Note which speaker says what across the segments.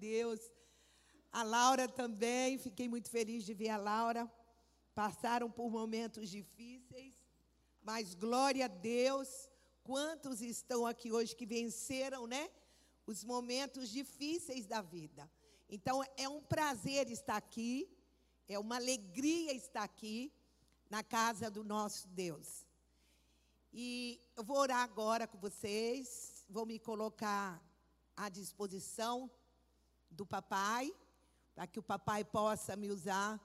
Speaker 1: Deus. A Laura também, fiquei muito feliz de ver a Laura. Passaram por momentos difíceis, mas glória a Deus. Quantos estão aqui hoje que venceram, né? Os momentos difíceis da vida. Então, é um prazer estar aqui, é uma alegria estar aqui na casa do nosso Deus. E eu vou orar agora com vocês, vou me colocar à disposição do papai, para que o papai possa me usar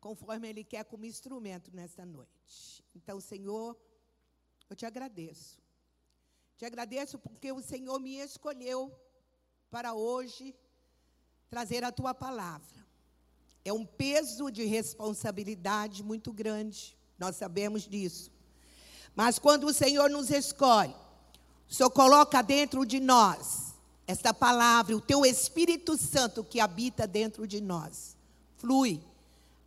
Speaker 1: conforme ele quer como instrumento nesta noite. Então, Senhor, eu te agradeço. Te agradeço porque o Senhor me escolheu para hoje trazer a tua palavra. É um peso de responsabilidade muito grande, nós sabemos disso. Mas quando o Senhor nos escolhe, o Senhor coloca dentro de nós esta palavra, o teu Espírito Santo que habita dentro de nós, flui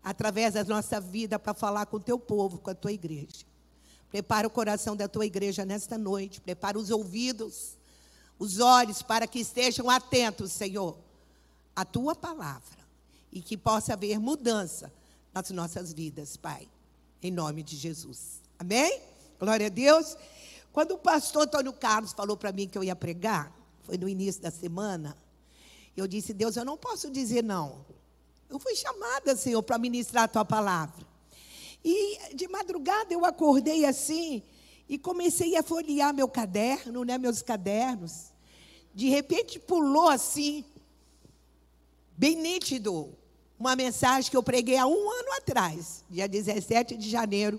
Speaker 1: através da nossa vida para falar com o teu povo, com a tua igreja. Prepara o coração da tua igreja nesta noite, prepara os ouvidos, os olhos para que estejam atentos, Senhor, à tua palavra e que possa haver mudança nas nossas vidas, Pai, em nome de Jesus. Amém? Glória a Deus. Quando o pastor Antônio Carlos falou para mim que eu ia pregar, foi no início da semana, eu disse, Deus, eu não posso dizer não. Eu fui chamada, Senhor, para ministrar a tua palavra. E de madrugada eu acordei assim e comecei a folhear meu caderno, né, meus cadernos. De repente pulou assim, bem nítido, uma mensagem que eu preguei há um ano atrás, dia 17 de janeiro,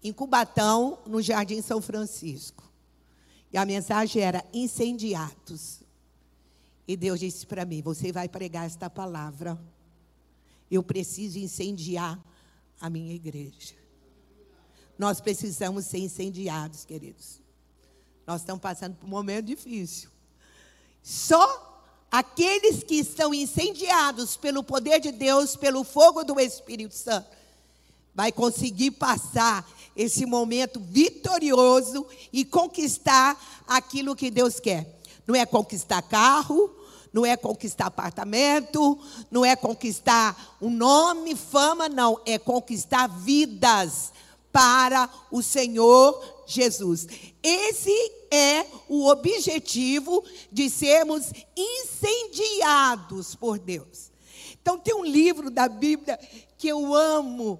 Speaker 1: em Cubatão, no Jardim São Francisco. E a mensagem era incendiados. E Deus disse para mim: Você vai pregar esta palavra. Eu preciso incendiar a minha igreja. Nós precisamos ser incendiados, queridos. Nós estamos passando por um momento difícil. Só aqueles que estão incendiados pelo poder de Deus, pelo fogo do Espírito Santo, vai conseguir passar esse momento vitorioso e conquistar aquilo que Deus quer. Não é conquistar carro, não é conquistar apartamento, não é conquistar um nome, fama, não, é conquistar vidas para o Senhor Jesus. Esse é o objetivo de sermos incendiados por Deus. Então tem um livro da Bíblia que eu amo,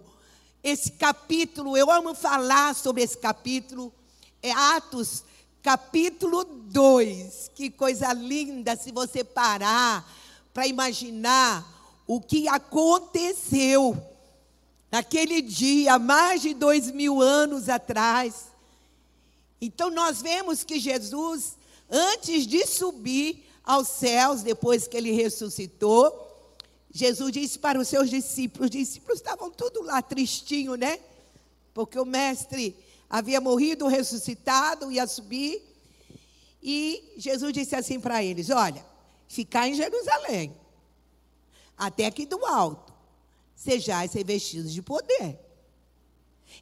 Speaker 1: esse capítulo, eu amo falar sobre esse capítulo, é Atos, capítulo 2. Que coisa linda se você parar para imaginar o que aconteceu naquele dia, mais de dois mil anos atrás. Então, nós vemos que Jesus, antes de subir aos céus, depois que ele ressuscitou, Jesus disse para os seus discípulos, os discípulos estavam tudo lá tristinho, né? Porque o mestre havia morrido, ressuscitado, ia subir. E Jesus disse assim para eles: Olha, ficar em Jerusalém, até aqui do alto, sejais revestidos de poder.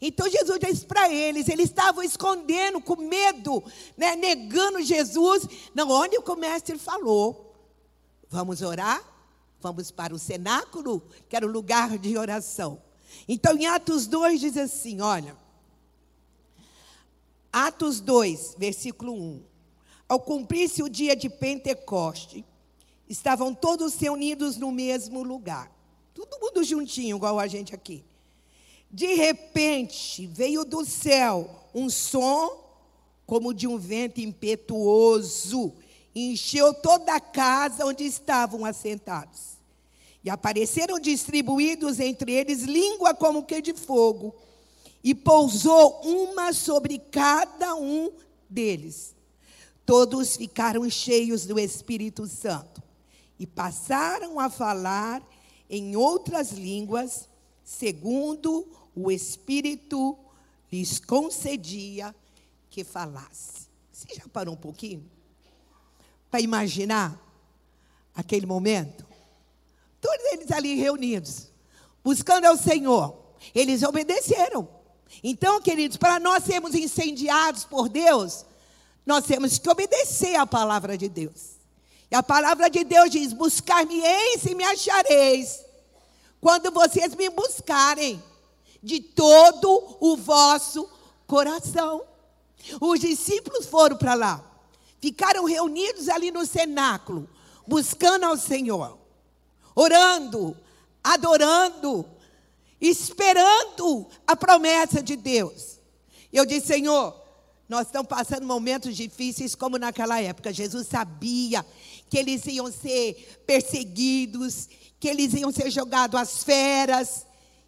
Speaker 1: Então Jesus disse para eles, eles estavam escondendo, com medo, né, negando Jesus. Não, onde o mestre falou, vamos orar? Vamos para o cenáculo, que era o lugar de oração. Então, em Atos 2 diz assim: olha. Atos 2, versículo 1. Ao cumprir-se o dia de Pentecoste, estavam todos reunidos no mesmo lugar. Todo mundo juntinho, igual a gente aqui. De repente, veio do céu um som como de um vento impetuoso, encheu toda a casa onde estavam assentados. E apareceram distribuídos entre eles língua como que de fogo, e pousou uma sobre cada um deles. Todos ficaram cheios do Espírito Santo e passaram a falar em outras línguas, segundo o Espírito lhes concedia que falasse. Você já parou um pouquinho para imaginar aquele momento? Todos eles ali reunidos, buscando ao Senhor. Eles obedeceram. Então, queridos, para nós sermos incendiados por Deus, nós temos que obedecer à palavra de Deus. E a palavra de Deus diz: Buscar-me-eis e me achareis, quando vocês me buscarem de todo o vosso coração. Os discípulos foram para lá, ficaram reunidos ali no cenáculo, buscando ao Senhor, orando, adorando, esperando a promessa de Deus. Eu disse, Senhor, nós estamos passando momentos difíceis como naquela época. Jesus sabia que eles iam ser perseguidos, que eles iam ser jogados às feras,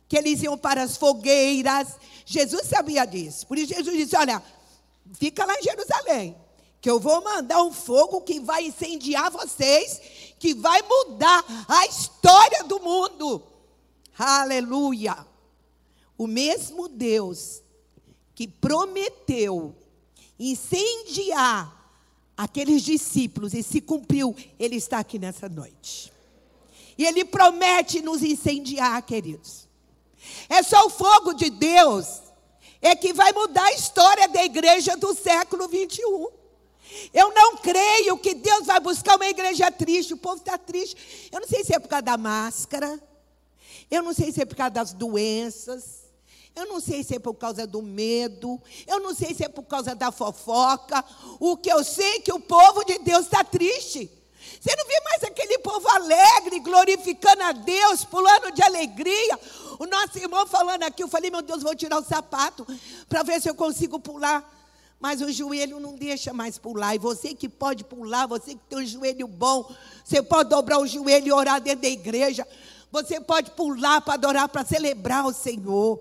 Speaker 1: que eles iam para as fogueiras. Jesus sabia disso. Por isso Jesus disse: Olha, fica lá em Jerusalém, que eu vou mandar um fogo que vai incendiar vocês, que vai mudar a história do mundo. Aleluia. O mesmo Deus que prometeu incendiar aqueles discípulos e se cumpriu, ele está aqui nessa noite. E ele promete nos incendiar, queridos. É só o fogo de Deus é que vai mudar a história da igreja do século 21. Eu não creio que Deus vai buscar uma igreja triste. O povo está triste. Eu não sei se é por causa da máscara. Eu não sei se é por causa das doenças. Eu não sei se é por causa do medo. Eu não sei se é por causa da fofoca. O que eu sei é que o povo de Deus está triste. Você não vê mais aquele povo alegre, glorificando a Deus, pulando de alegria. O nosso irmão falando aqui, eu falei, meu Deus, vou tirar o sapato para ver se eu consigo pular. Mas o joelho não deixa mais pular. E você que pode pular, você que tem um joelho bom, você pode dobrar o joelho e orar dentro da igreja. Você pode pular para adorar, para celebrar o Senhor.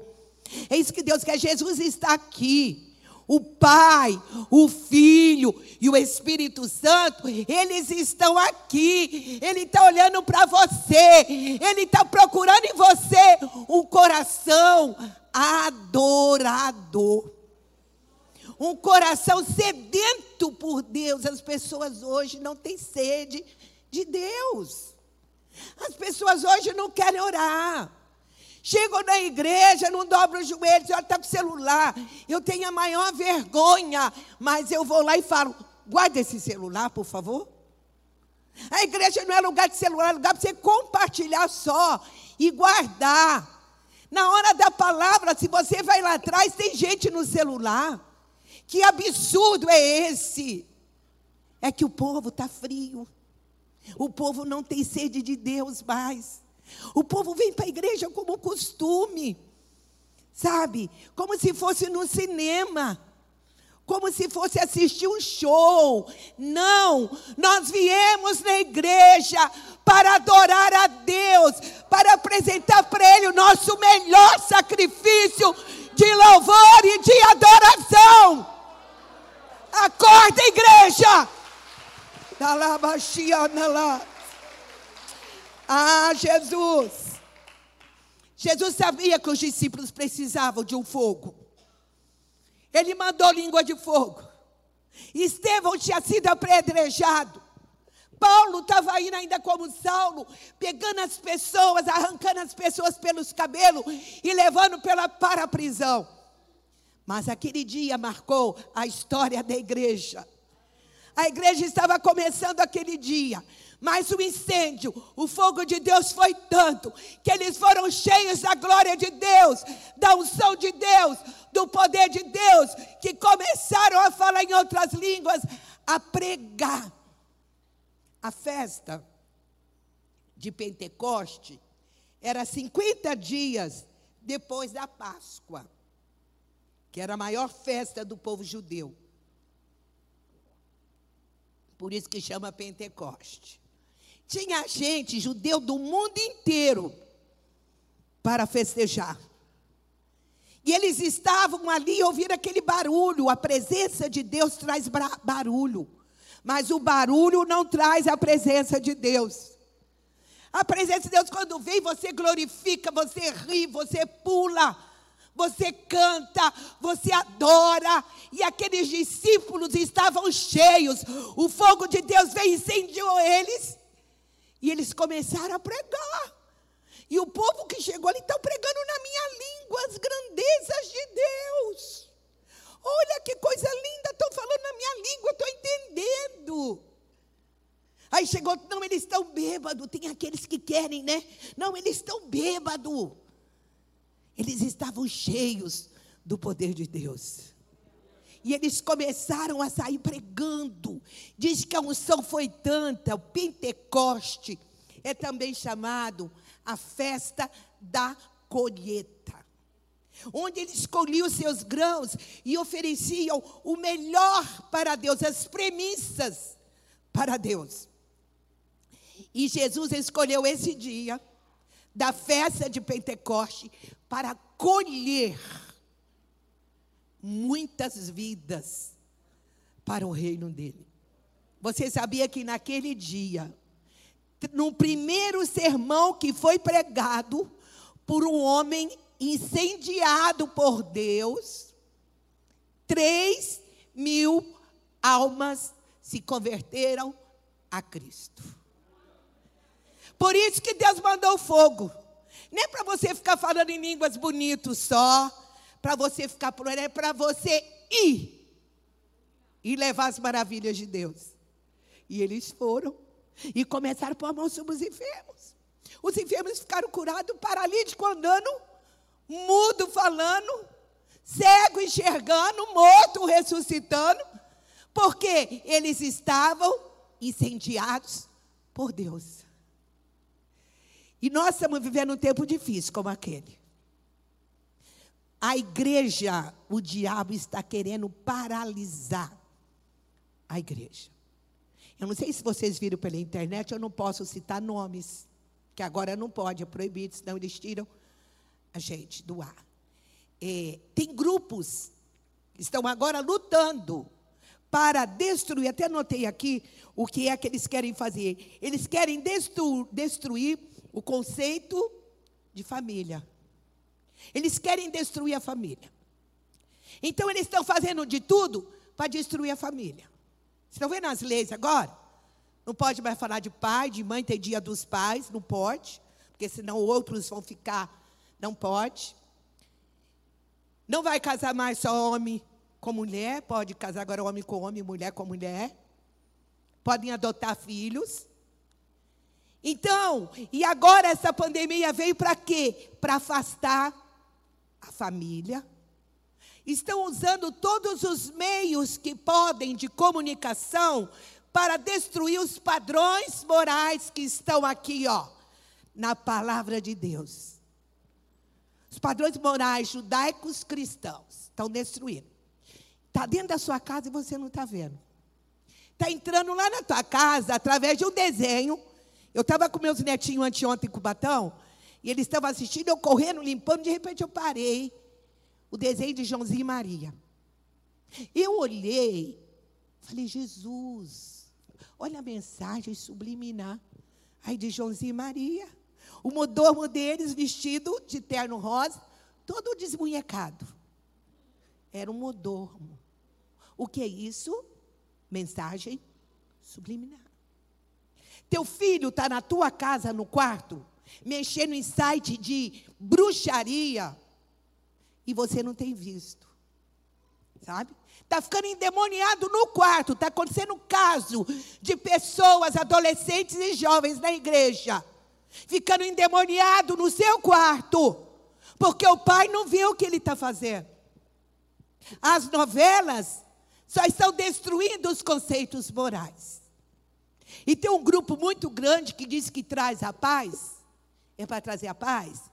Speaker 1: É isso que Deus quer. Jesus está aqui. O Pai, o Filho e o Espírito Santo, eles estão aqui. Ele está olhando para você. Ele está procurando em você um coração adorador. Um coração sedento por Deus. As pessoas hoje não têm sede de Deus. As pessoas hoje não querem orar. Chegam na igreja, não dobram os joelhos, olha, está com o celular. Eu tenho a maior vergonha, mas eu vou lá e falo: guarda esse celular, por favor. A igreja não é lugar de celular, é lugar para você compartilhar só e guardar. Na hora da palavra, se você vai lá atrás, tem gente no celular. Que absurdo é esse? É que o povo está frio. O povo não tem sede de Deus mais. O povo vem para a igreja como costume, sabe? Como se fosse no cinema, como se fosse assistir um show. Não, nós viemos na igreja para adorar a Deus, para apresentar para Ele o nosso melhor sacrifício de louvor e de adoração. Acorda, igreja! Ah, Jesus! Jesus sabia que os discípulos precisavam de um fogo. Ele mandou língua de fogo. Estevão tinha sido apedrejado. Paulo estava indo ainda como Saulo, pegando as pessoas, arrancando as pessoas pelos cabelos e levando pela, para a prisão. Mas aquele dia marcou a história da igreja. A igreja estava começando aquele dia. Mas o incêndio, o fogo de Deus foi tanto que eles foram cheios da glória de Deus, da unção de Deus, do poder de Deus, que começaram a falar em outras línguas, a pregar. A festa de Pentecoste era 50 dias depois da Páscoa, que era a maior festa do povo judeu. Por isso que chama Pentecoste. Tinha gente, judeu do mundo inteiro, para festejar. E eles estavam ali ouvindo aquele barulho. A presença de Deus traz barulho. Mas o barulho não traz a presença de Deus. A presença de Deus, quando vem, você glorifica, você ri, você pula, você canta, você adora. E aqueles discípulos estavam cheios. O fogo de Deus veio e incendiou eles. E eles começaram a pregar. E o povo que chegou ali está pregando na minha língua as grandezas de Deus. Olha que coisa linda, estão falando na minha língua, estou entendendo. Aí chegou, não, eles estão bêbados. Tem aqueles que querem, né? Não, eles estão bêbados. Eles estavam cheios do poder de Deus. E eles começaram a sair pregando. Diz que a unção foi tanta, o Pentecoste é também chamado a festa da colheita. Onde eles colhiam seus grãos e ofereciam o melhor para Deus, as premissas para Deus. E Jesus escolheu esse dia da festa de Pentecoste para colher muitas vidas para o reino dele. Você sabia que naquele dia, no primeiro sermão que foi pregado por um homem incendiado por Deus, três mil almas se converteram a Cristo. Por isso que Deus mandou fogo. Nem é para você ficar falando em línguas bonitos só, para você ficar por é para você ir e levar as maravilhas de Deus. E eles foram e começaram a pôr a mão sobre os enfermos. Os enfermos ficaram curados, paralítico andando, mudo falando, cego enxergando, morto ressuscitando, porque eles estavam incendiados por Deus. E nós estamos vivendo um tempo difícil como aquele. A igreja, o diabo está querendo paralisar a igreja. Eu não sei se vocês viram pela internet, eu não posso citar nomes, que agora não pode, é proibido, senão eles tiram a gente do ar. É, tem grupos que estão agora lutando para destruir, até notei aqui o que é que eles querem fazer. Eles querem destru, destruir o conceito de família. Eles querem destruir a família. Então eles estão fazendo de tudo para destruir a família. Vocês estão vendo as leis agora? Não pode mais falar de pai, de mãe, tem dia dos pais, não pode, porque senão outros vão ficar, não pode. Não vai casar mais só homem com mulher, pode casar agora homem com homem, mulher com mulher. Podem adotar filhos. Então, e agora essa pandemia veio para quê? Para afastar a família. Estão usando todos os meios que podem de comunicação para destruir os padrões morais que estão aqui, ó, na palavra de Deus. Os padrões morais judaicos cristãos estão destruindo. Está dentro da sua casa e você não está vendo. Está entrando lá na tua casa através de um desenho. Eu estava com meus netinhos anteontem com o batão. E eles estavam assistindo, eu correndo, limpando, de repente eu parei. O desenho de Joãozinho e Maria. Eu olhei, falei, Jesus, olha a mensagem subliminar. Aí de Joãozinho e Maria. O mordomo deles, vestido de terno rosa, todo desmunhecado. Era um mordomo. O que é isso? Mensagem subliminar. Teu filho está na tua casa, no quarto, mexendo em site de bruxaria e você não tem visto. Sabe? Está ficando endemoniado no quarto. Está acontecendo caso de pessoas, adolescentes e jovens na igreja, ficando endemoniado no seu quarto, porque o pai não viu o que ele está fazendo. As novelas só estão destruindo os conceitos morais. E tem um grupo muito grande que diz que traz a paz é para trazer a paz?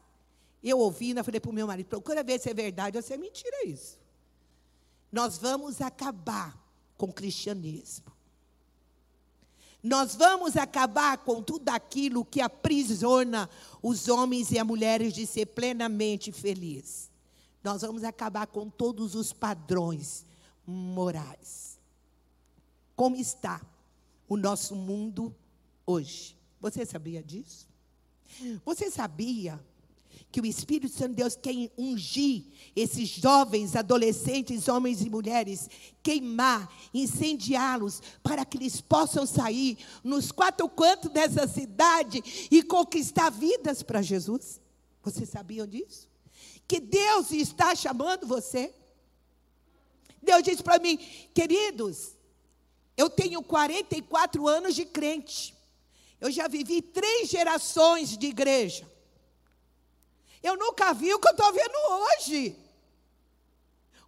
Speaker 1: Eu ouvindo, eu falei para o meu marido, procura ver se é verdade ou se é mentira isso. Nós vamos acabar com o cristianismo. Nós vamos acabar com tudo aquilo que aprisiona os homens e as mulheres de ser plenamente felizes. Nós vamos acabar com todos os padrões morais. Como está o nosso mundo hoje? Você sabia disso? Você sabia que o Espírito Santo de Deus quer ungir esses jovens, adolescentes, homens e mulheres, queimar, incendiá-los, para que eles possam sair nos quatro cantos dessa cidade e conquistar vidas para Jesus? Você sabia disso? Que Deus está chamando você. Deus disse para mim, queridos, Eu tenho 44 anos de crente. Eu já vivi três gerações de igreja. Eu nunca vi o que eu estou vendo hoje.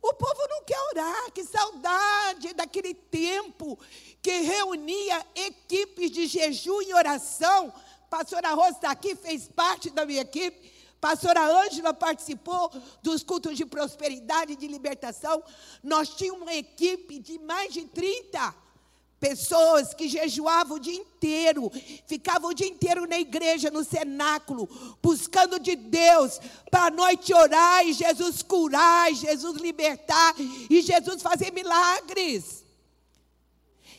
Speaker 1: O povo não quer orar, que saudade daquele tempo que reunia equipes de jejum e oração. Pastora Rosa está aqui, fez parte da minha equipe. Pastora Ângela participou dos cultos de prosperidade e de libertação. Nós tínhamos uma equipe de mais de 30 Pessoas que jejuavam o dia inteiro, ficavam o dia inteiro na igreja, no cenáculo, buscando de Deus, para a noite orar e Jesus curar, e Jesus libertar, e Jesus fazer milagres.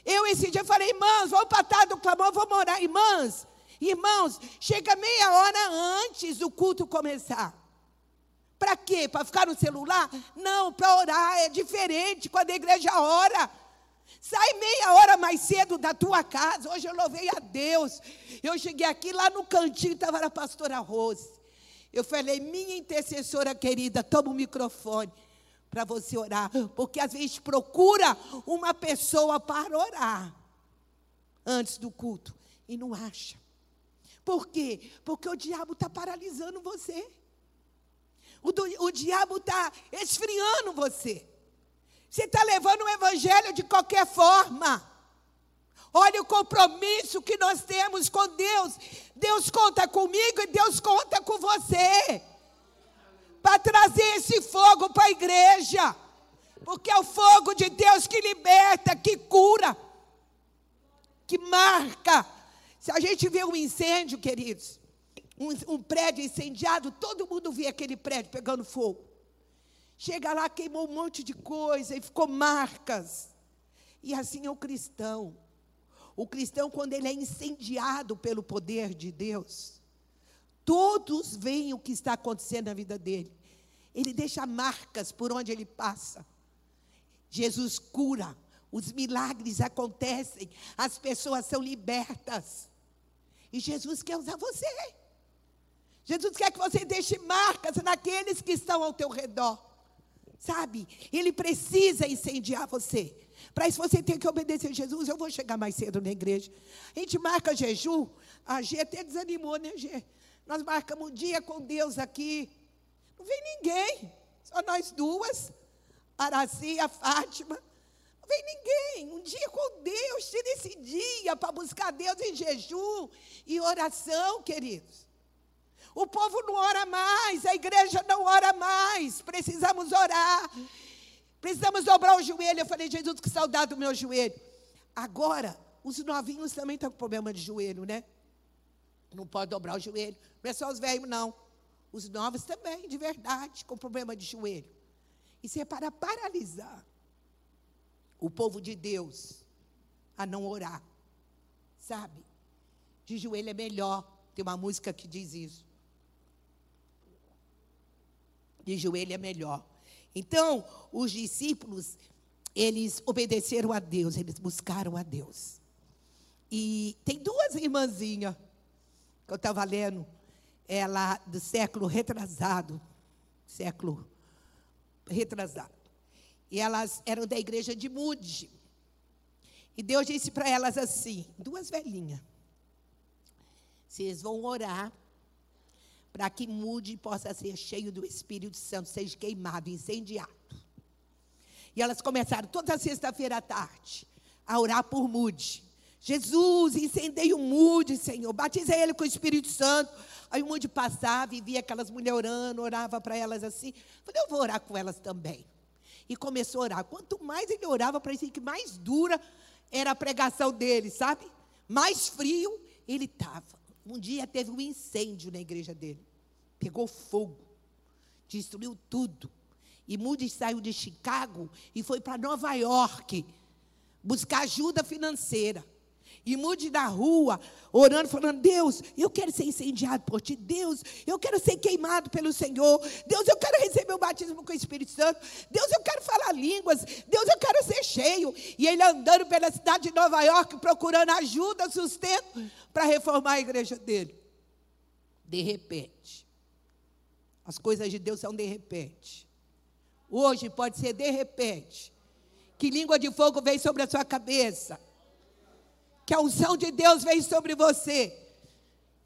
Speaker 1: Eu esse dia falei, irmãs, vamos para a do clamor, vamos orar, irmãs. Irmãos, chega meia hora antes do culto começar. Para quê? Para ficar no celular? Não, para orar é diferente quando a igreja ora. Sai meia hora mais cedo da tua casa. Hoje eu louvei a Deus. Eu cheguei aqui lá no cantinho, estava a pastora Rose. Eu falei, minha intercessora querida, toma o microfone para você orar. Porque às vezes procura uma pessoa para orar antes do culto e não acha. Por quê? Porque o diabo está paralisando você. O, do, o diabo está esfriando você. Você está levando o evangelho de qualquer forma. Olha o compromisso que nós temos com Deus. Deus conta comigo e Deus conta com você. Para trazer esse fogo para a igreja. Porque é o fogo de Deus que liberta, que cura, que marca. Se a gente vê um incêndio, queridos, um, um prédio incendiado, todo mundo vê aquele prédio pegando fogo. Chega lá, queimou um monte de coisa e ficou marcas. E assim é o cristão. O cristão, quando ele é incendiado pelo poder de Deus, todos veem o que está acontecendo na vida dele. Ele deixa marcas por onde ele passa. Jesus cura, os milagres acontecem, as pessoas são libertas. E Jesus quer usar você. Jesus quer que você deixe marcas naqueles que estão ao teu redor. Sabe? Ele precisa incendiar você. Para isso você tem que obedecer a Jesus. Eu vou chegar mais cedo na igreja. A gente marca jejum. A G até desanimou, né, G? Nós marcamos um dia com Deus aqui. Não vem ninguém. Só nós duas. Araci, a Fátima. Não vem ninguém. Um dia com Deus. Tira esse dia para buscar Deus em jejum e oração, queridos. O povo não ora mais, a igreja não ora mais. Precisamos orar. Precisamos dobrar o joelho. Eu falei, Jesus, que saudade do meu joelho. Agora, os novinhos também estão com problema de joelho, né? Não pode dobrar o joelho. Não é só os velhos, não. Os novos também, de verdade, com problema de joelho. Isso é para paralisar o povo de Deus a não orar. Sabe? De joelho é melhor. Tem uma música que diz isso de joelho é melhor. Então, os discípulos, eles obedeceram a Deus, eles buscaram a Deus. E tem duas irmãzinhas que eu estava lendo, ela do século retrasado, século retrasado. E elas eram da igreja de Mude. E Deus disse para elas assim, duas velhinhas, vocês vão orar para que mude e possa ser cheio do Espírito Santo, seja queimado, incendiado. E elas começaram toda sexta-feira à tarde a orar por mude. Jesus, incendeia o mude, Senhor, batiza ele com o Espírito Santo. Aí o mude passava e via aquelas mulheres orando, orava para elas assim. Falei, eu vou orar com elas também. E começou a orar. Quanto mais ele orava, parecia que mais dura era a pregação dele, sabe? Mais frio ele estava. Um dia teve um incêndio na igreja dele pegou fogo, destruiu tudo. E Moody saiu de Chicago e foi para Nova York buscar ajuda financeira. E Moody na rua, orando, falando: Deus, eu quero ser incendiado por ti. Deus, eu quero ser queimado pelo Senhor. Deus, eu quero receber o batismo com o Espírito Santo. Deus, eu quero falar línguas. Deus, eu quero ser cheio. E ele andando pela cidade de Nova York, procurando ajuda, sustento, para reformar a igreja dele. De repente, as coisas de Deus são de repente. Hoje pode ser de repente. que língua de fogo veio sobre a sua cabeça. Que a unção de Deus veio sobre você.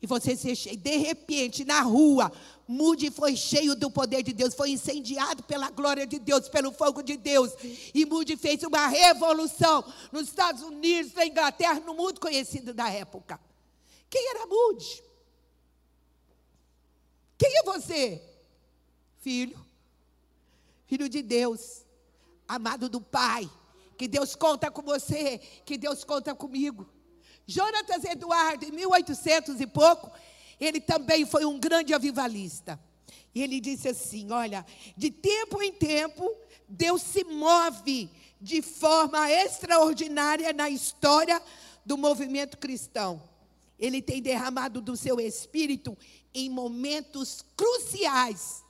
Speaker 1: E você ser cheio. De repente, na rua, Mude foi cheio do poder de Deus, foi incendiado pela glória de Deus, pelo fogo de Deus. E Mude fez uma revolução nos Estados Unidos, na Inglaterra, no mundo conhecido da época. Quem era Mude? Quem é você? Filho. Filho de Deus, amado do Pai. Que Deus conta com você, que Deus conta comigo. Jonatas Eduardo, em 1800 e pouco, ele também foi um grande avivalista. E ele disse assim: Olha, de tempo em tempo, Deus se move de forma extraordinária na história do movimento cristão. Ele tem derramado do seu espírito em momentos cruciais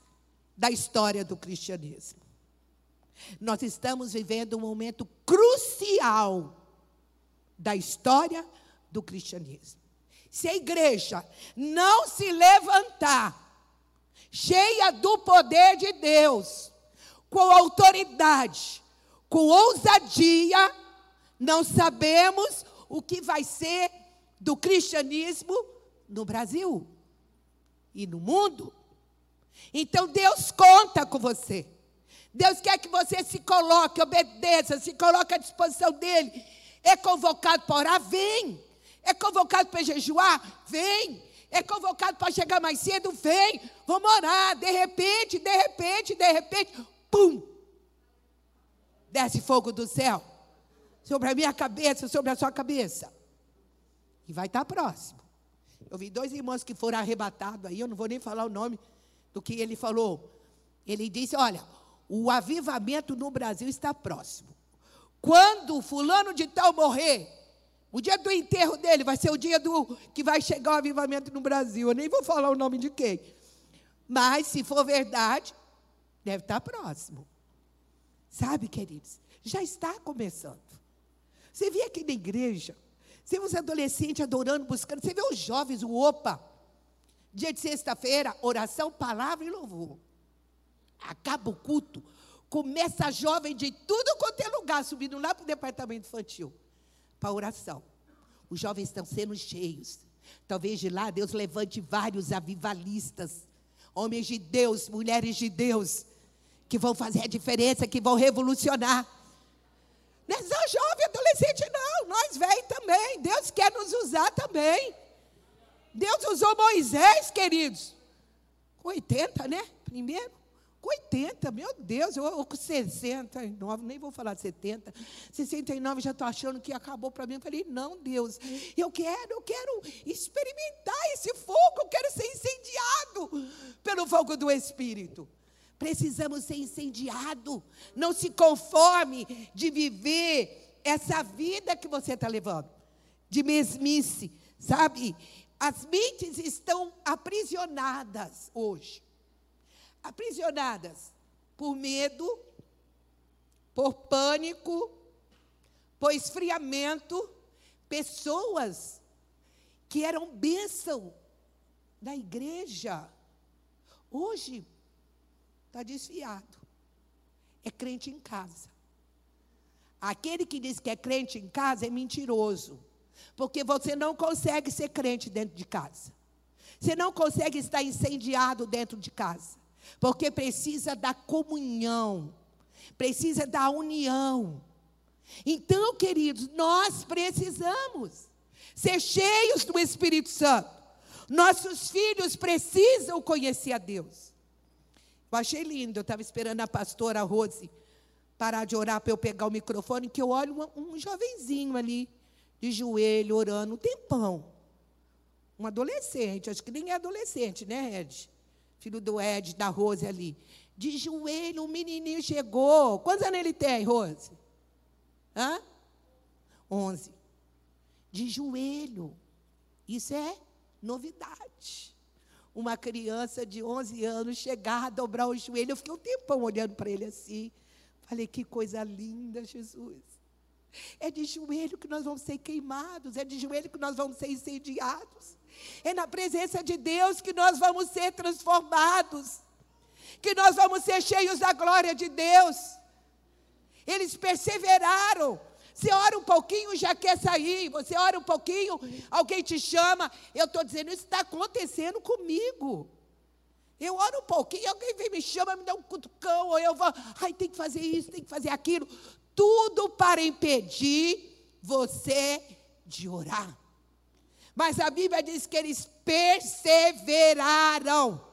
Speaker 1: da história do cristianismo. Nós estamos vivendo um momento crucial da história do cristianismo se a igreja não se levantar, cheia do poder de Deus, com autoridade, com ousadia, não sabemos o que vai ser do cristianismo no Brasil e no mundo. Então Deus conta com você. Deus quer que você se coloque, obedeça, se coloque à disposição dele. É convocado para orar, vem. É convocado para jejuar? Vem. É convocado para chegar mais cedo? Vem. Vamos orar. De repente, de repente, de repente, pum! Desce fogo do céu sobre a minha cabeça, sobre a sua cabeça. E vai estar próximo. Eu vi dois irmãos que foram arrebatados aí, eu não vou nem falar o nome do que ele falou. Ele disse: Olha, o avivamento no Brasil está próximo. Quando fulano de tal morrer, o dia do enterro dele vai ser o dia do que vai chegar o avivamento no Brasil. Eu nem vou falar o nome de quem. Mas, se for verdade, deve estar próximo. Sabe, queridos? Já está começando. Você vê aqui na igreja, você vê os adolescentes adorando, buscando, você vê os jovens, o opa. Dia de sexta-feira, oração, palavra e louvor. Acaba o culto, começa a jovem de tudo quanto é lugar, subindo lá para o departamento infantil para oração. Os jovens estão sendo cheios. Talvez de lá Deus levante vários avivalistas, homens de Deus, mulheres de Deus, que vão fazer a diferença, que vão revolucionar. Não é só jovem, adolescente, não. Nós velhos também. Deus quer nos usar também. Deus usou Moisés, queridos. Com 80, né? Primeiro. Com 80, meu Deus, ou com 69, nem vou falar de 70. 69 já estou achando que acabou para mim. Eu falei, não, Deus, eu quero, eu quero experimentar esse fogo, eu quero ser incendiado pelo fogo do Espírito. Precisamos ser incendiado. Não se conforme de viver essa vida que você está levando, de mesmice, sabe? As mentes estão aprisionadas hoje aprisionadas por medo, por pânico, por esfriamento, pessoas que eram bênção da igreja, hoje está desfiado. É crente em casa. Aquele que diz que é crente em casa é mentiroso. Porque você não consegue ser crente dentro de casa. Você não consegue estar incendiado dentro de casa porque precisa da comunhão, precisa da união. Então, queridos, nós precisamos ser cheios do Espírito Santo. Nossos filhos precisam conhecer a Deus. Eu achei lindo, eu estava esperando a pastora Rose parar de orar para eu pegar o microfone, que eu olho um, um jovenzinho ali, de joelho, orando, um tempão. Um adolescente, acho que nem é adolescente, né, Ed? filho do Ed, da Rose ali. De joelho, o menininho chegou. Quantos anos ele tem, Rose? Hã? Onze. De joelho. Isso é novidade. Uma criança de 11 anos chegar a dobrar o joelho. Eu fiquei um tempão olhando para ele assim. Falei, que coisa linda, Jesus. É de joelho que nós vamos ser queimados, é de joelho que nós vamos ser incendiados. É na presença de Deus que nós vamos ser transformados, que nós vamos ser cheios da glória de Deus. Eles perseveraram. Você ora um pouquinho, já quer sair. Você ora um pouquinho, alguém te chama. Eu estou dizendo, isso está acontecendo comigo. Eu oro um pouquinho, alguém vem me chama, me dá um cutucão, ou eu vou, ai, tem que fazer isso, tem que fazer aquilo. Tudo para impedir você de orar. Mas a Bíblia diz que eles perseveraram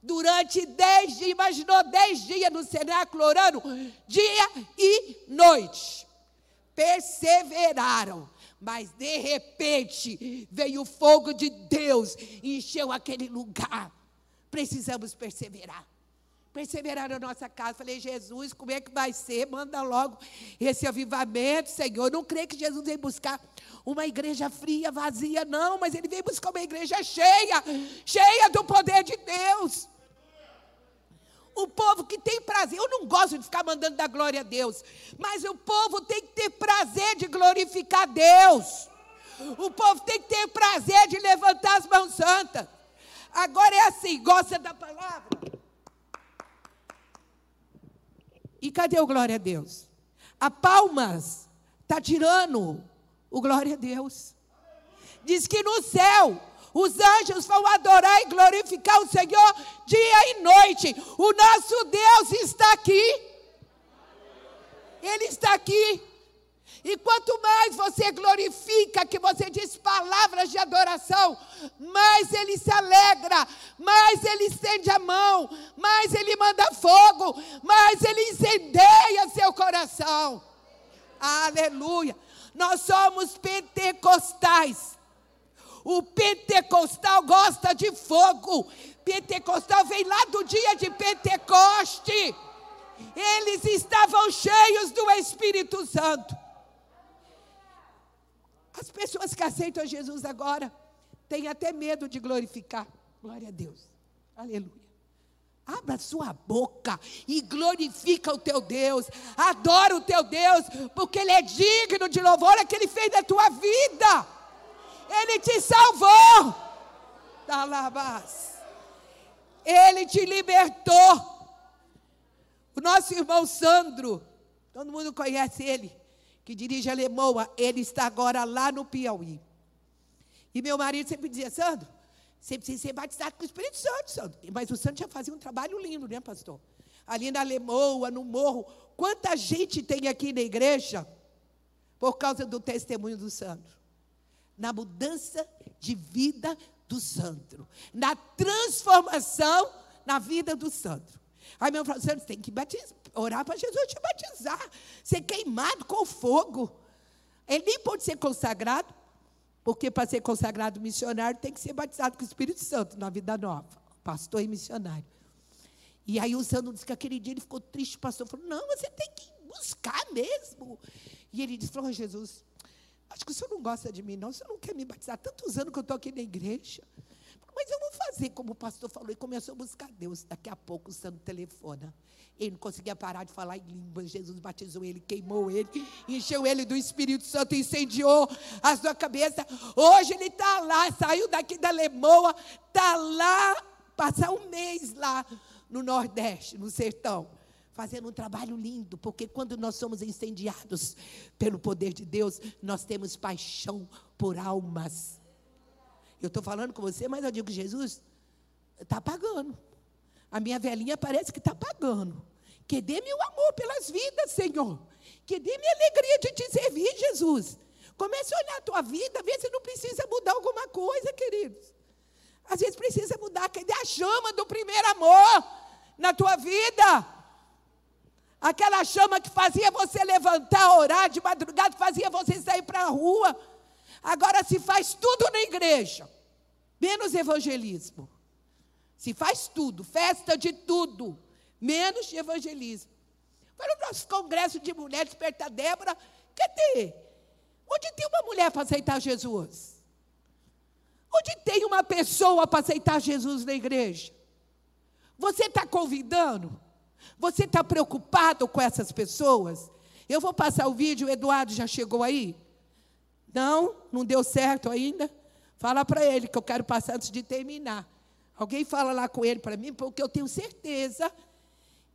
Speaker 1: durante dez dias, imaginou dez dias no cenáculo orando, dia e noite. Perseveraram. Mas de repente veio o fogo de Deus e encheu aquele lugar. Precisamos perseverar. Perseverar na nossa casa. Falei, Jesus, como é que vai ser? Manda logo esse avivamento, Senhor. Eu não creio que Jesus veio buscar uma igreja fria, vazia, não, mas ele veio buscar uma igreja cheia, cheia do poder de Deus. O povo que tem prazer, eu não gosto de ficar mandando dar glória a Deus, mas o povo tem que ter prazer de glorificar Deus. O povo tem que ter prazer de levantar as mãos santas. Agora é assim, gosta da palavra? E cadê o glória a Deus? A palmas está tirando o glória a Deus. Diz que no céu os anjos vão adorar e glorificar o Senhor dia e noite. O nosso Deus está aqui. Ele está aqui. E quanto mais você glorifica, que você diz palavras de adoração, mais ele se alegra, mais ele estende a mão, mais ele manda fogo, mais ele incendeia seu coração. Aleluia. Nós somos pentecostais. O pentecostal gosta de fogo. Pentecostal vem lá do dia de Pentecoste. Eles estavam cheios do Espírito Santo. As pessoas que aceitam Jesus agora têm até medo de glorificar. Glória a Deus. Aleluia. Abra sua boca e glorifica o teu Deus. Adora o teu Deus, porque Ele é digno de louvor, é que Ele fez na tua vida. Ele te salvou. Talabás. Ele te libertou. O nosso irmão Sandro, todo mundo conhece ele, que dirige a Lemoa, ele está agora lá no Piauí. E meu marido sempre dizia, Sandro, você precisa ser batizado com o Espírito Santo, Sandro. Mas o Sandro já fazia um trabalho lindo, né, pastor? Ali na Lemoa, no morro. Quanta gente tem aqui na igreja por causa do testemunho do Sandro? na mudança de vida do santo, na transformação na vida do santo. Aí meu falou, você tem que batizar, orar para Jesus te batizar, ser queimado com fogo. Ele nem pode ser consagrado, porque para ser consagrado missionário tem que ser batizado com o Espírito Santo na vida nova, pastor e missionário. E aí o Sandro disse que aquele dia ele ficou triste, o pastor falou, não, você tem que buscar mesmo. E ele disse, falou, Jesus, Acho que o senhor não gosta de mim, não. O senhor não quer me batizar. Tantos anos que eu estou aqui na igreja. Mas eu vou fazer como o pastor falou. E começou a buscar Deus. Daqui a pouco o santo telefona. Ele não conseguia parar de falar em línguas. Jesus batizou ele, queimou ele, encheu ele do Espírito Santo, incendiou a sua cabeça. Hoje ele está lá, saiu daqui da Lemoa, está lá, passar um mês lá no Nordeste, no sertão fazendo um trabalho lindo, porque quando nós somos incendiados pelo poder de Deus, nós temos paixão por almas. Eu estou falando com você, mas eu digo, Jesus está pagando. A minha velhinha parece que está pagando. Que dê meu amor pelas vidas, Senhor. Que dê minha alegria de te servir, Jesus. Comece a olhar a tua vida, ver se não precisa mudar alguma coisa, queridos. Às vezes precisa mudar, cadê a chama do primeiro amor na tua vida? Aquela chama que fazia você levantar, orar de madrugada, fazia você sair para a rua. Agora se faz tudo na igreja, menos evangelismo. Se faz tudo, festa de tudo, menos evangelismo. Foi no nosso congresso de mulheres perto da Débora, cadê? Onde tem uma mulher para aceitar Jesus? Onde tem uma pessoa para aceitar Jesus na igreja? Você está convidando? Você está preocupado com essas pessoas? Eu vou passar o vídeo, o Eduardo já chegou aí? Não? Não deu certo ainda? Fala para ele que eu quero passar antes de terminar. Alguém fala lá com ele para mim, porque eu tenho certeza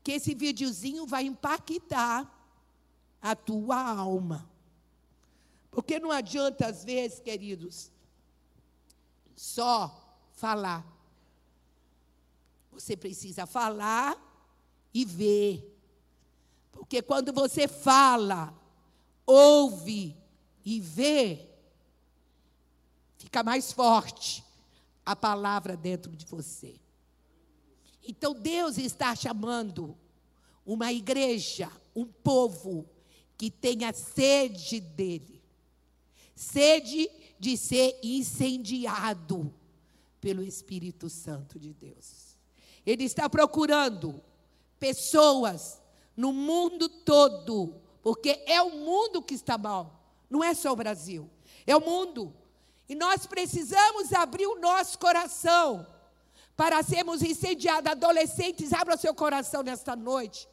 Speaker 1: que esse videozinho vai impactar a tua alma. Porque não adianta, às vezes, queridos, só falar. Você precisa falar e ver. Porque quando você fala, ouve e vê, fica mais forte a palavra dentro de você. Então Deus está chamando uma igreja, um povo que tenha sede dele, sede de ser incendiado pelo Espírito Santo de Deus. Ele está procurando pessoas no mundo todo, porque é o mundo que está mal, não é só o Brasil, é o mundo. E nós precisamos abrir o nosso coração para sermos incendiados. Adolescentes, abra seu coração nesta noite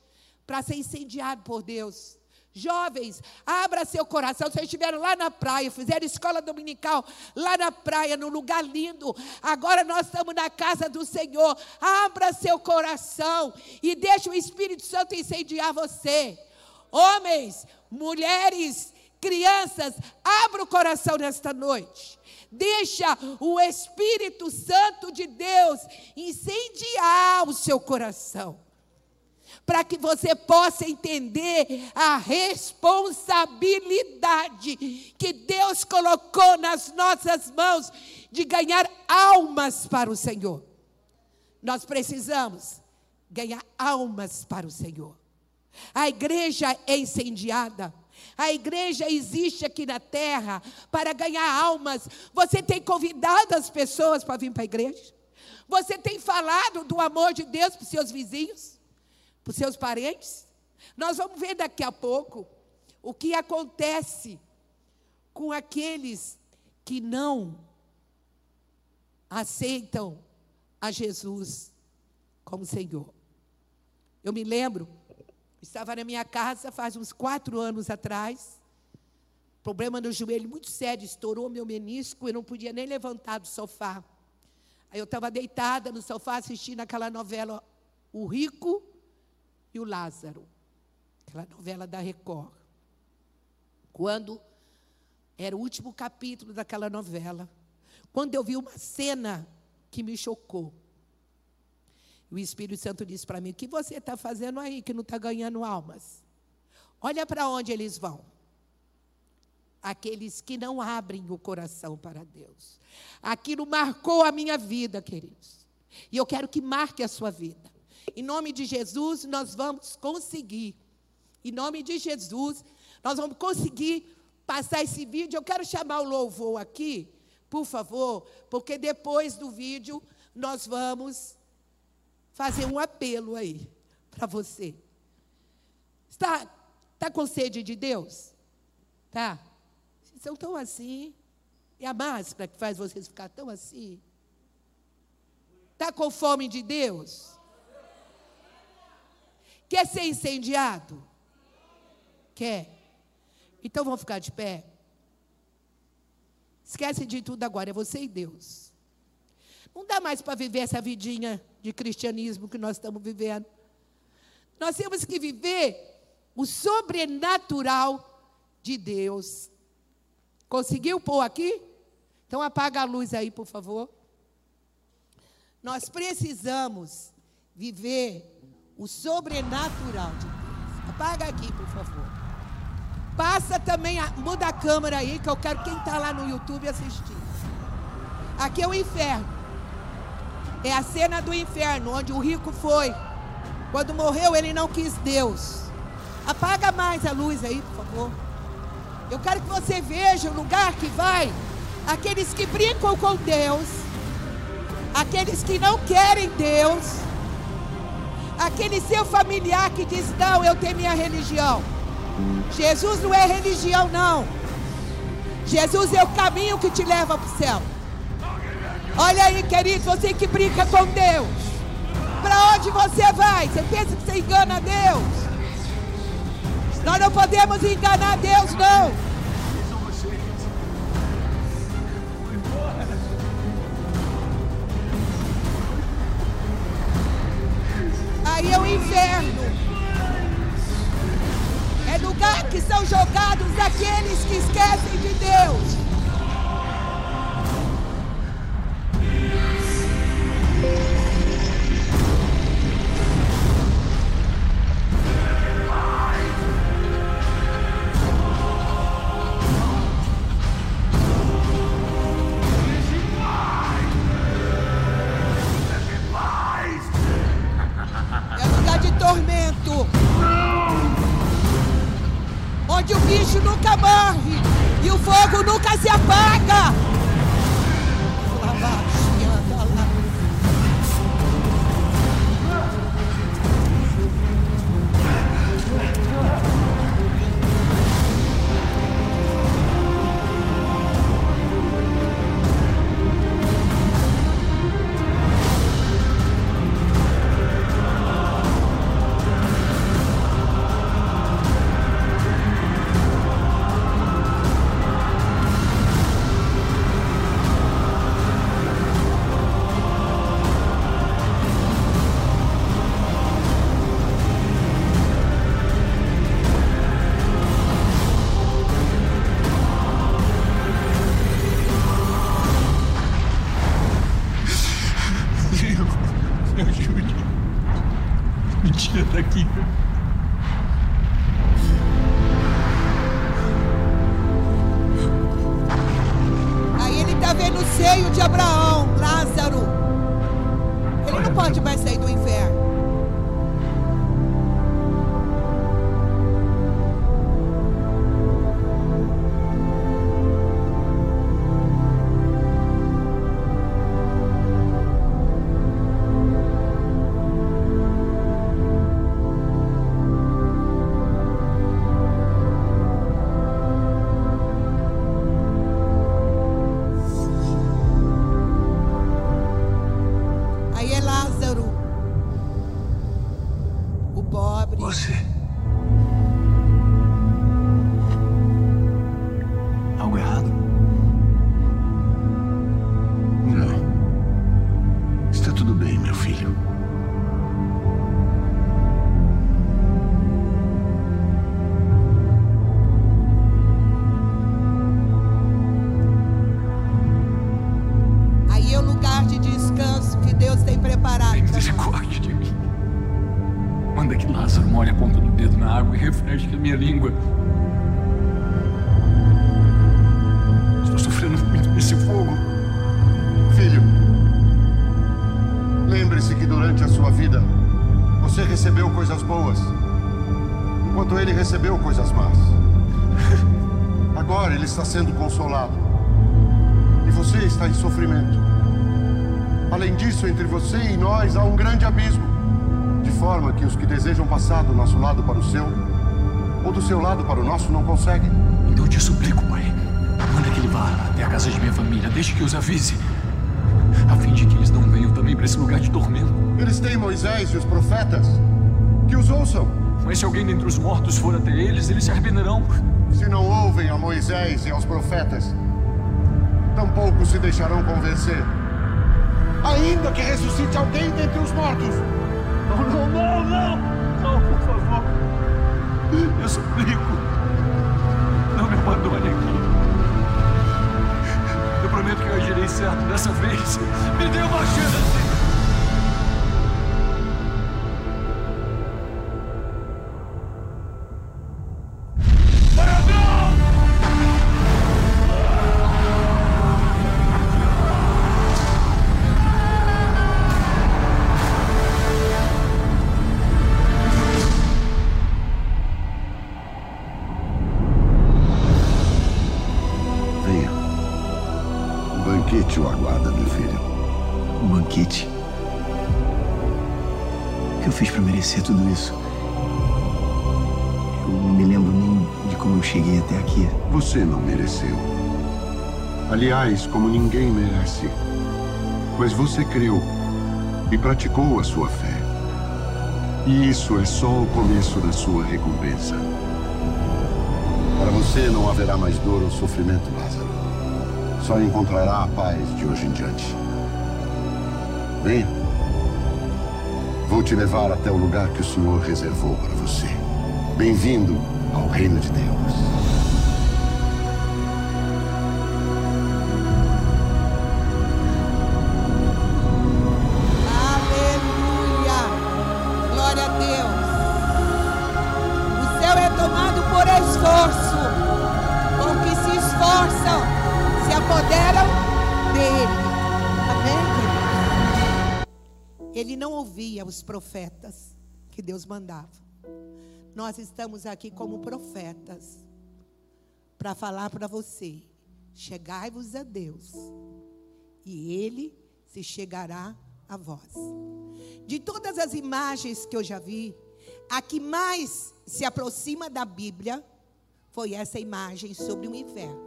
Speaker 1: para ser incendiado por Deus. Jovens, abra seu coração. Vocês estiveram lá na praia, fizeram escola dominical lá na praia, num lugar lindo. Agora nós estamos na casa do Senhor. Abra seu coração e deixe o Espírito Santo incendiar você. Homens, mulheres, crianças, abra o coração nesta noite. Deixa o Espírito Santo de Deus incendiar o seu coração para que você possa entender a responsabilidade que Deus colocou nas nossas mãos de ganhar almas para o Senhor. Nós precisamos ganhar almas para o Senhor. A igreja é incendiada. A igreja existe aqui na terra para ganhar almas. Você tem convidado as pessoas para vir para a igreja? Você tem falado do amor de Deus para os seus vizinhos? para os seus parentes. Nós vamos ver daqui a pouco o que acontece com aqueles que não aceitam a Jesus como Senhor. Eu me lembro, estava na minha casa faz uns quatro anos atrás, problema no joelho muito sério, estourou meu menisco, eu não podia nem levantar do sofá. Aí eu estava deitada no sofá assistindo aquela novela O Rico e o Lázaro, aquela novela da Record. Quando era o último capítulo daquela novela, quando eu vi uma cena que me chocou. O Espírito Santo disse para mim: O que você está fazendo aí que não está ganhando almas? Olha para onde eles vão. Aqueles que não abrem o coração para Deus. Aquilo marcou a minha vida, queridos. E eu quero que marque a sua vida. Em nome de Jesus, nós vamos conseguir. Em nome de Jesus, nós vamos conseguir passar esse vídeo. Eu quero chamar o louvor aqui, por favor, porque depois do vídeo nós vamos fazer um apelo aí para você. Está, está com sede de Deus? Tá? Vocês são tão assim. É a máscara que faz vocês ficar tão assim? Está com fome de Deus? Quer ser incendiado? Quer? Então vamos ficar de pé. Esquece de tudo agora, é você e Deus. Não dá mais para viver essa vidinha de cristianismo que nós estamos vivendo. Nós temos que viver o sobrenatural de Deus. Conseguiu pôr aqui? Então apaga a luz aí, por favor. Nós precisamos viver o sobrenatural de Deus. Apaga aqui, por favor. Passa também, a, muda a câmera aí, que eu quero quem está lá no YouTube assistir. Aqui é o inferno. É a cena do inferno, onde o rico foi. Quando morreu, ele não quis Deus. Apaga mais a luz aí, por favor. Eu quero que você veja o lugar que vai aqueles que brincam com Deus, aqueles que não querem Deus Aquele seu familiar que diz: Não, eu tenho minha religião. Jesus não é religião, não. Jesus é o caminho que te leva para o céu. Olha aí, querido, você que brinca com Deus. Para onde você vai? Você pensa que você engana Deus? Nós não podemos enganar Deus, não. Aí é o inferno. É lugar que são jogados aqueles que esquecem de Deus.
Speaker 2: Passar do nosso lado para o seu, ou do seu lado para o nosso, não conseguem.
Speaker 3: Então eu te suplico, pai. Manda que ele vá até a casa de minha família. Deixe que os avise. A fim de que eles não venham também para esse lugar de tormento.
Speaker 2: Eles têm Moisés e os profetas. Que os ouçam.
Speaker 3: Mas se alguém dentre os mortos for até eles, eles se arrependerão.
Speaker 2: Se não ouvem a Moisés e aos profetas, tampouco se deixarão convencer. Ainda que ressuscite alguém dentre os mortos.
Speaker 3: Não, não, não, não! Por favor. Eu suplico. Não me abandone aqui. Eu prometo que eu agirei certo dessa vez. Me dê uma chance.
Speaker 2: Aliás, como ninguém merece. Mas você creu e praticou a sua fé. E isso é só o começo da sua recompensa. Para você não haverá mais dor ou sofrimento, Lázaro. Só encontrará a paz de hoje em diante. Venha. Vou te levar até o lugar que o Senhor reservou para você. Bem-vindo ao reino de Deus.
Speaker 1: Ele não ouvia os profetas que Deus mandava. Nós estamos aqui como profetas para falar para você: chegai-vos a Deus, e Ele se chegará a vós. De todas as imagens que eu já vi, a que mais se aproxima da Bíblia foi essa imagem sobre o inferno.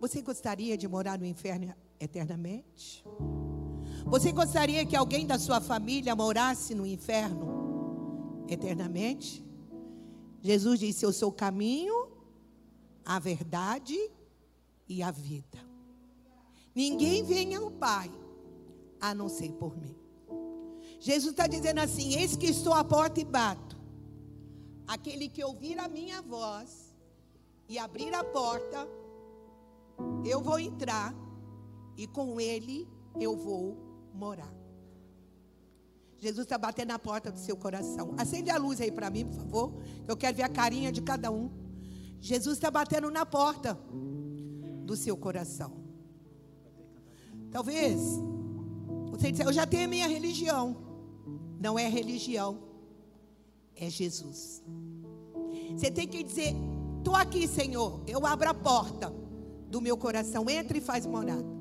Speaker 1: Você gostaria de morar no inferno eternamente? Você gostaria que alguém da sua família morasse no inferno eternamente? Jesus disse: Eu sou o caminho, a verdade e a vida. Ninguém vem ao Pai a não ser por mim. Jesus está dizendo assim: Eis que estou à porta e bato. Aquele que ouvir a minha voz e abrir a porta, eu vou entrar e com ele eu vou morar. Jesus está batendo na porta do seu coração. Acende a luz aí para mim, por favor. Eu quero ver a carinha de cada um. Jesus está batendo na porta do seu coração. Talvez você disser, eu já tenho a minha religião. Não é religião, é Jesus. Você tem que dizer, estou aqui, Senhor. Eu abro a porta do meu coração. Entra e faz morada.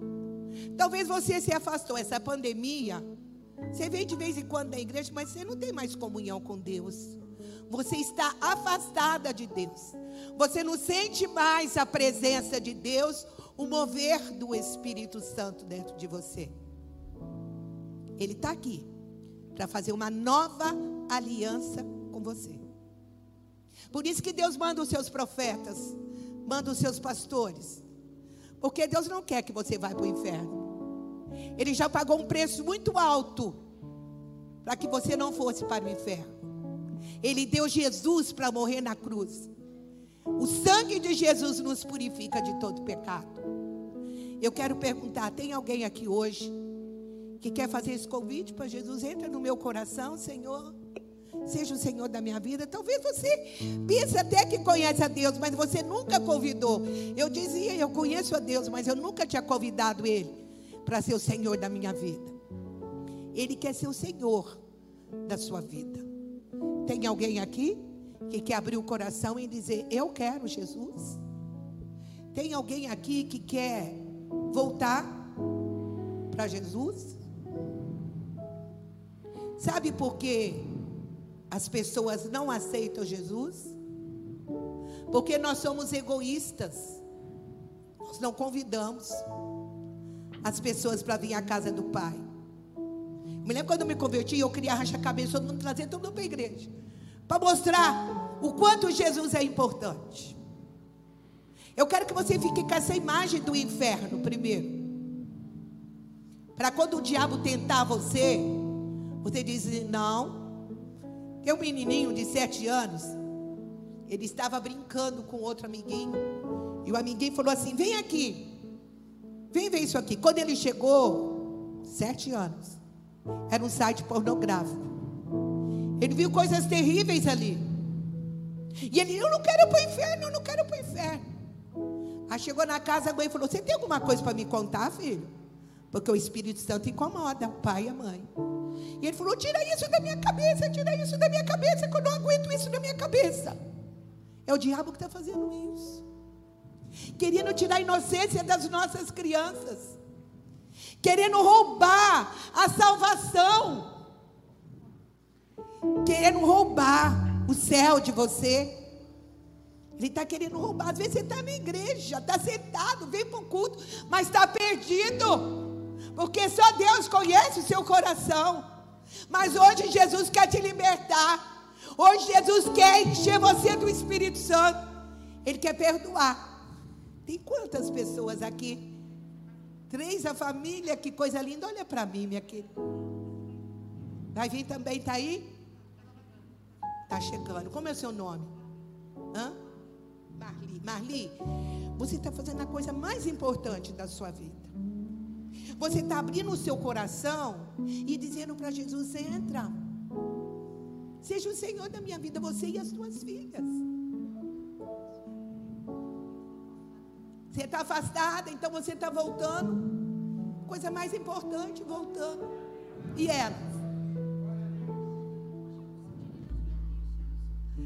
Speaker 1: Talvez você se afastou. Essa pandemia, você vem de vez em quando da igreja, mas você não tem mais comunhão com Deus. Você está afastada de Deus. Você não sente mais a presença de Deus, o mover do Espírito Santo dentro de você. Ele está aqui para fazer uma nova aliança com você. Por isso que Deus manda os seus profetas, manda os seus pastores. Porque Deus não quer que você vá para o inferno. Ele já pagou um preço muito alto para que você não fosse para o inferno. Ele deu Jesus para morrer na cruz. O sangue de Jesus nos purifica de todo pecado. Eu quero perguntar: tem alguém aqui hoje que quer fazer esse convite para Jesus? Entra no meu coração, Senhor. Seja o Senhor da minha vida. Talvez você pense até que conhece a Deus, mas você nunca convidou. Eu dizia, eu conheço a Deus, mas eu nunca tinha convidado Ele para ser o Senhor da minha vida. Ele quer ser o Senhor da sua vida. Tem alguém aqui que quer abrir o coração e dizer: Eu quero Jesus? Tem alguém aqui que quer voltar para Jesus? Sabe por quê? As pessoas não aceitam Jesus? Porque nós somos egoístas. Nós não convidamos as pessoas para vir à casa do Pai. Me lembro quando eu me converti, eu queria rachar a cabeça, todo mundo trazer todo mundo para a igreja. Para mostrar o quanto Jesus é importante. Eu quero que você fique com essa imagem do inferno primeiro. Para quando o diabo tentar você, você diz: Não, tem um menininho de sete anos. Ele estava brincando com outro amiguinho. E o amiguinho falou assim: Vem aqui. Vem ver isso aqui. Quando ele chegou, sete anos, era um site pornográfico. Ele viu coisas terríveis ali. E ele, eu não quero para o inferno, eu não quero para o inferno. Aí chegou na casa, a mãe falou: Você tem alguma coisa para me contar, filho? Porque o Espírito Santo incomoda o pai e a mãe. E ele falou: Tira isso da minha cabeça, tira isso da minha cabeça, que eu não aguento isso da minha cabeça. É o diabo que está fazendo isso. Querendo tirar a inocência das nossas crianças. Querendo roubar a salvação. Querendo roubar o céu de você. Ele está querendo roubar. Às vezes você está na igreja, está sentado, vem para o culto, mas está perdido. Porque só Deus conhece o seu coração. Mas hoje Jesus quer te libertar. Hoje Jesus quer encher você do Espírito Santo. Ele quer perdoar. Tem quantas pessoas aqui? Três a família, que coisa linda. Olha para mim, minha querida. Vai vir também, está aí? Tá chegando. Como é o seu nome? Hã? Marli. Marli, você está fazendo a coisa mais importante da sua vida. Você está abrindo o seu coração e dizendo para Jesus: entra. Seja o Senhor da minha vida, você e as suas filhas. Você está afastada, então você está voltando. Coisa mais importante, voltando. E elas?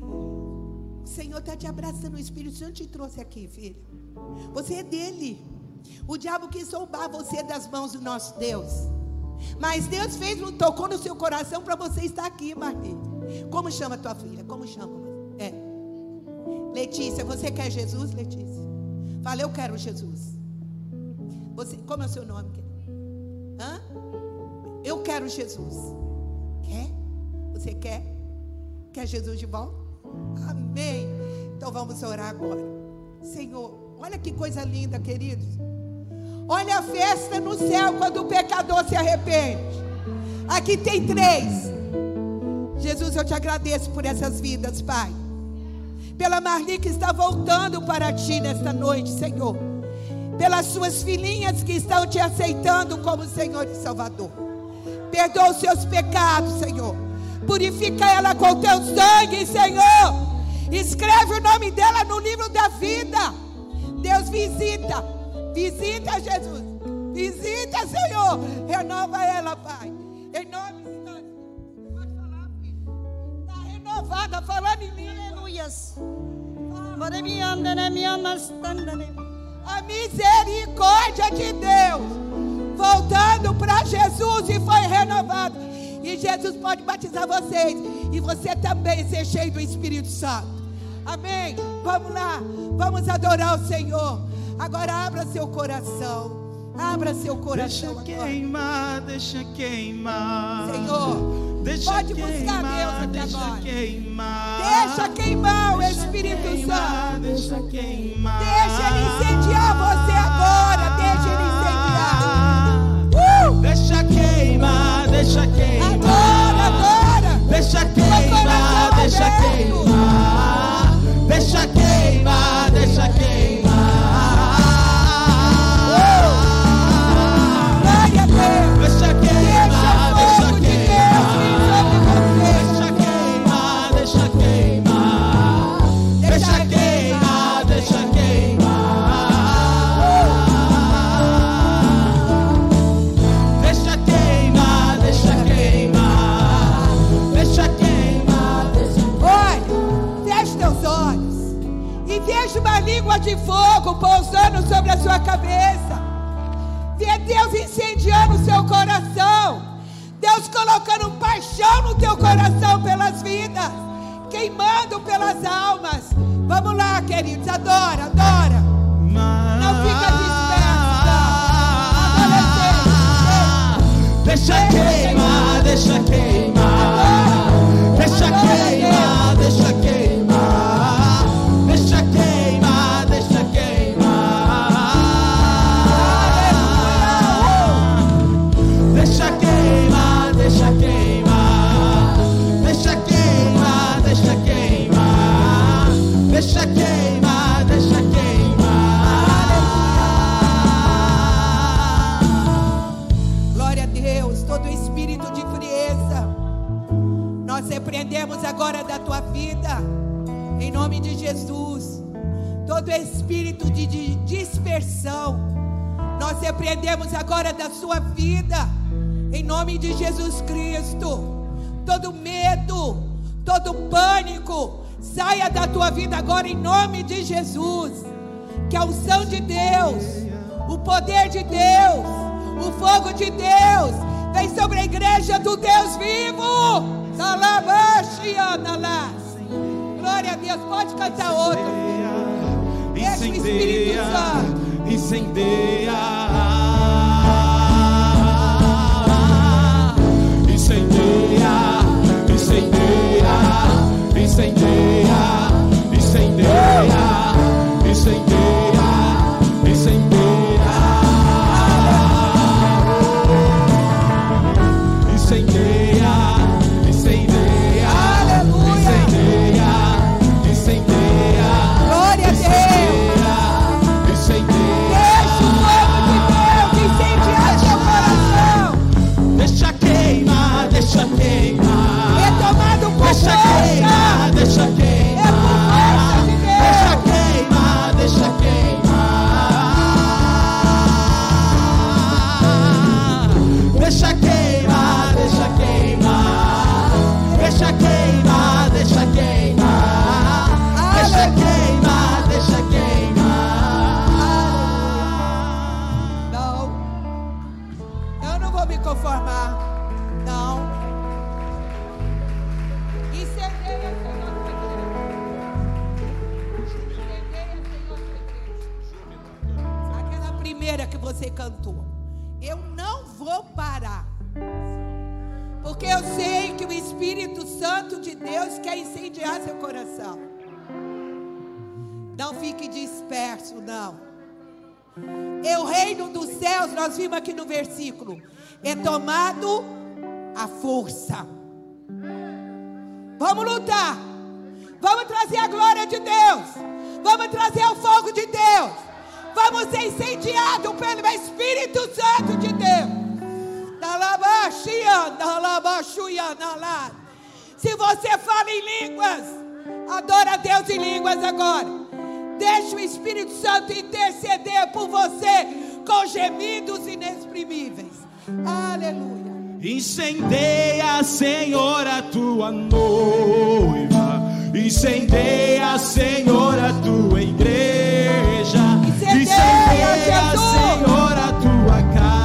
Speaker 1: O Senhor está te abraçando, o Espírito Santo te trouxe aqui, filho. Você é dele. O diabo quis soltar você das mãos do nosso Deus. Mas Deus fez, tocou no seu coração para você estar aqui, Marli. Como chama tua filha? Como chama? É. Letícia, você quer Jesus, Letícia? Fala, eu quero Jesus. Você, como é o seu nome? Hã? Eu quero Jesus. Quer? Você quer? Quer Jesus de volta? Amém. Então vamos orar agora. Senhor, olha que coisa linda, queridos. Olha a festa no céu quando o pecador se arrepende. Aqui tem três. Jesus, eu te agradeço por essas vidas, Pai. Pela Marli que está voltando para ti nesta noite, Senhor. Pelas suas filhinhas que estão te aceitando como Senhor e Salvador. Perdoa os seus pecados, Senhor. Purifica ela com teu sangue, Senhor. Escreve o nome dela no livro da vida. Deus visita. Visita, Jesus. Visita, Senhor. Renova ela, Pai. Em nome renovada, falando em língua. Aleluias. A misericórdia de Deus. Voltando para Jesus e foi renovado. E Jesus pode batizar vocês. E você também ser cheio do Espírito Santo. Amém. Vamos lá. Vamos adorar o Senhor. Agora abra seu coração. Abra seu coração.
Speaker 4: Deixa queimar, deixa queimar.
Speaker 1: Senhor.
Speaker 4: Deixa
Speaker 1: Pode
Speaker 4: queimar,
Speaker 1: buscar Deus aqui
Speaker 4: deixa
Speaker 1: agora.
Speaker 4: Queimar,
Speaker 1: Deixa queimar o Espírito
Speaker 4: queimar,
Speaker 1: Santo.
Speaker 4: Deixa queimar.
Speaker 1: Deixa ele incendiar você paixão no teu coração pelas vidas, queimando pelas almas. Vamos lá, queridos, adora, adora. Jesus. Todo espírito de, dispersão, nós repreendemos agora da sua vida, em nome de Jesus Cristo. Todo medo, todo pânico, saia da tua vida agora, em nome de Jesus. Que a unção de Deus, o poder de Deus, o fogo de Deus vem sobre a igreja do Deus vivo. Salabaxianalás. Glória a Deus. Pode cantar outro.
Speaker 4: Incendeia. Incendeia. Incendeia. Incendeia. Incendeia. Incendeia. Incendeia.
Speaker 1: Primeira que você cantou. Eu não vou parar. Porque eu sei que o Espírito Santo de Deus quer incendiar seu coração. Não fique disperso, não. E o reino dos céus, nós vimos aqui no versículo, é tomado a força. Vamos lutar. Vamos trazer a glória de Deus. Vamos trazer o fogo de Deus. Vamos ser incendiados pelo Espírito Santo de Deus. Se você fala em línguas, adora a Deus em línguas agora. Deixa o Espírito Santo interceder por você com gemidos inexprimíveis. Aleluia.
Speaker 4: Incendeia, Senhor, a tua noiva. Incendeia, Senhor, a tua igreja. Senhor, a tua casa.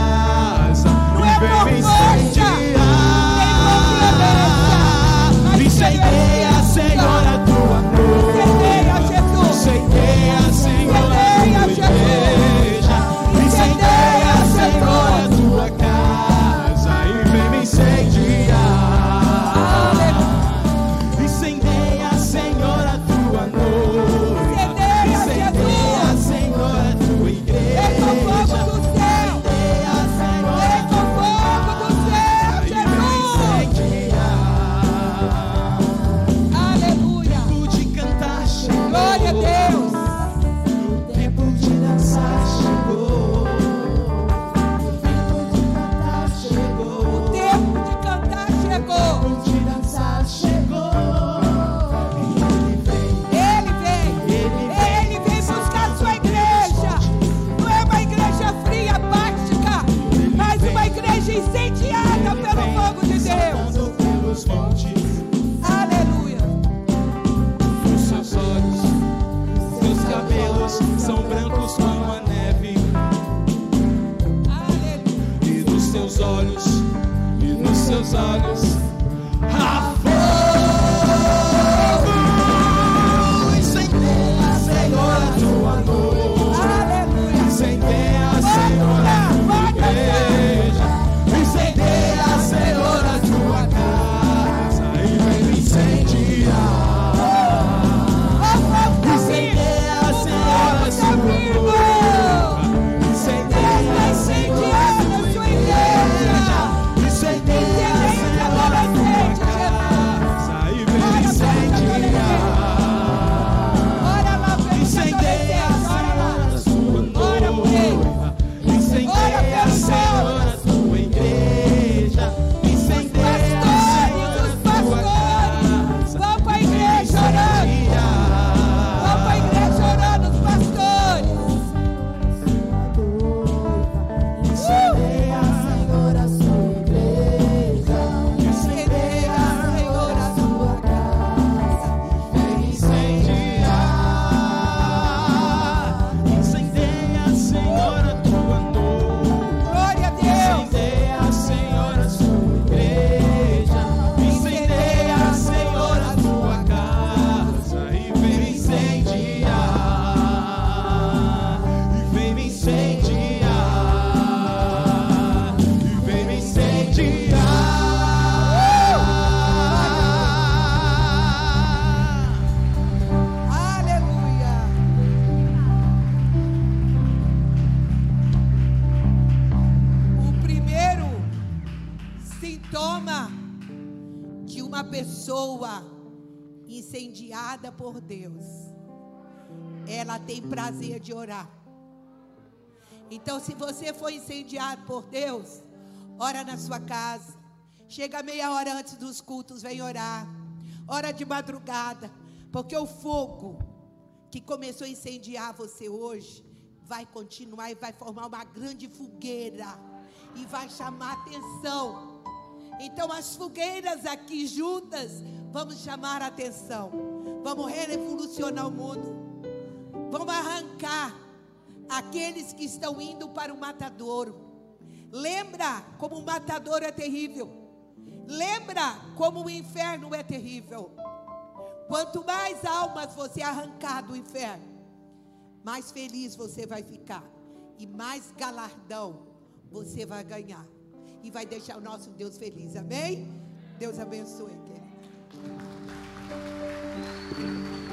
Speaker 1: Incendiada por Deus, ela tem prazer de orar. Então, se você foi incendiado por Deus, ora na sua casa. Chega meia hora antes dos cultos, vem orar. Ora de madrugada, porque o fogo que começou a incendiar você hoje vai continuar e vai formar uma grande fogueira e vai chamar atenção. Então, as fogueiras aqui juntas, vamos chamar atenção. Vamos revolucionar o mundo. Vamos arrancar aqueles que estão indo para o matadouro. Lembra como o matador é terrível. Lembra como o inferno é terrível. Quanto mais almas você arrancar do inferno, mais feliz você vai ficar. E mais galardão você vai ganhar. E vai deixar o nosso Deus feliz. Amém? Deus abençoe, うん。